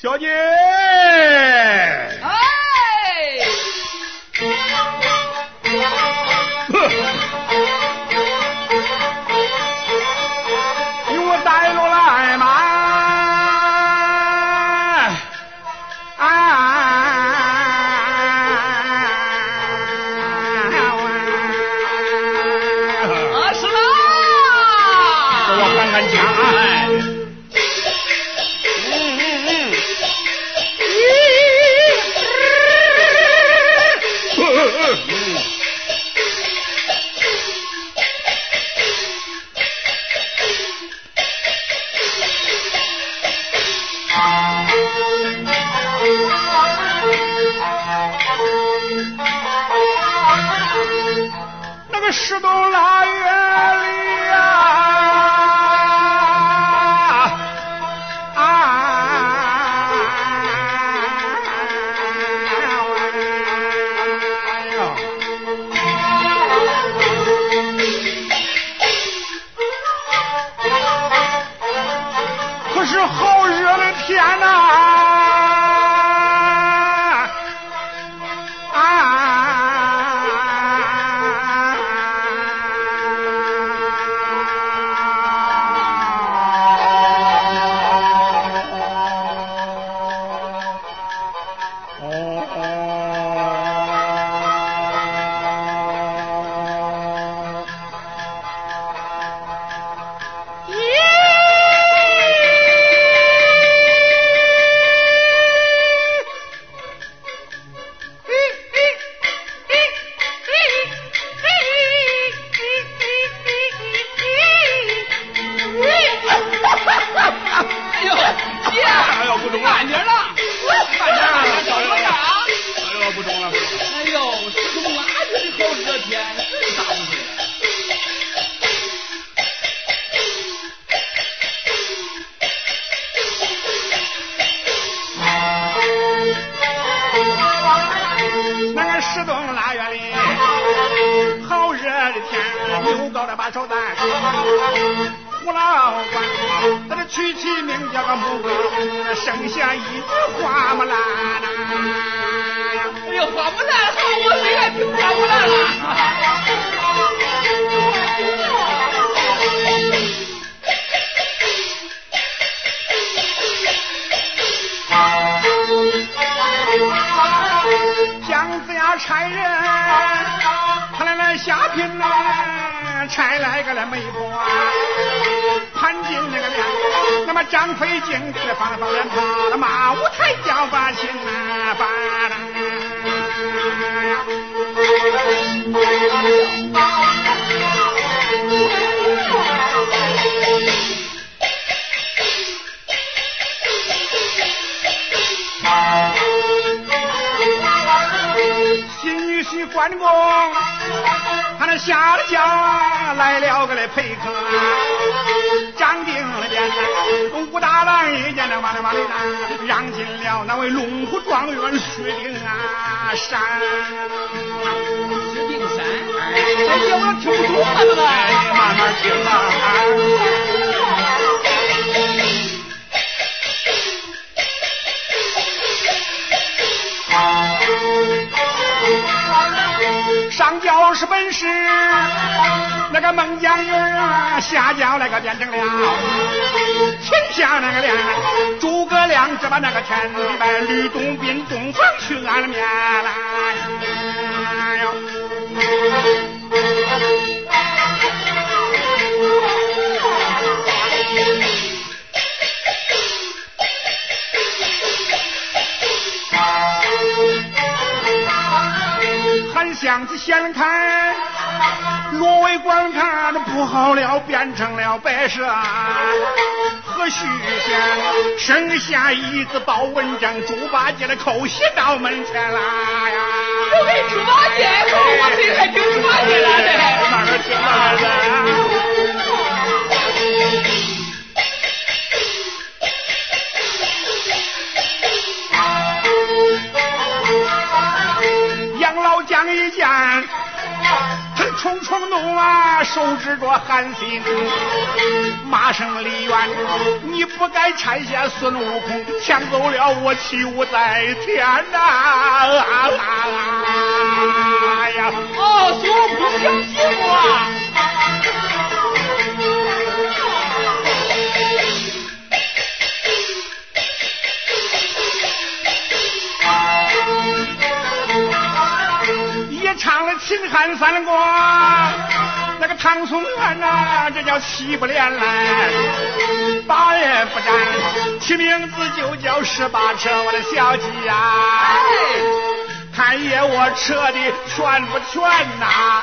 小姐，那个石洞腊月里呀、啊，可是好热的天呐、十冬腊月里，好热的天，牛高的把手担，胡老官，他这取妻名叫个木瓜，生下一只花木兰呐。哎呦，花木兰好，我最爱听花木兰了。差人，他来来下聘呐，差来个了媒婆，潘金那个娘，那么张飞敬的放了放脸庞，那马舞台叫把亲呐，把新女婿关公，他那下了家来了个来陪客，张定了边武大郎一见那往里往里拿，让进了那位龙虎状元薛丁啊山。薛丁山，哎姐，我要听不懂啊，这个。哎，慢慢听啊。上交是本事，那个孟姜女啊，下交那个变成了天下那个脸，诸葛亮只把那个天地白，吕洞宾洞房去安了面来。哎呦还想起先看，罗为观看不好了，变成了白蛇。何须仙生下一子包文章，猪八戒的口袭到门前来呀！我给猪八戒，我最爱听猪八戒了。慢慢听慢慢他冲冲怒啊，手指着韩信，骂声李渊，你不该拆下孙悟空，抢走了我七武在天呐！哎呀，哦，孙悟空想死我。了秦汉三国，那个唐宋元呐，这叫七不连来，八也不沾，起名字就叫十八车，我的小鸡呀，看爷我扯的全不全呐？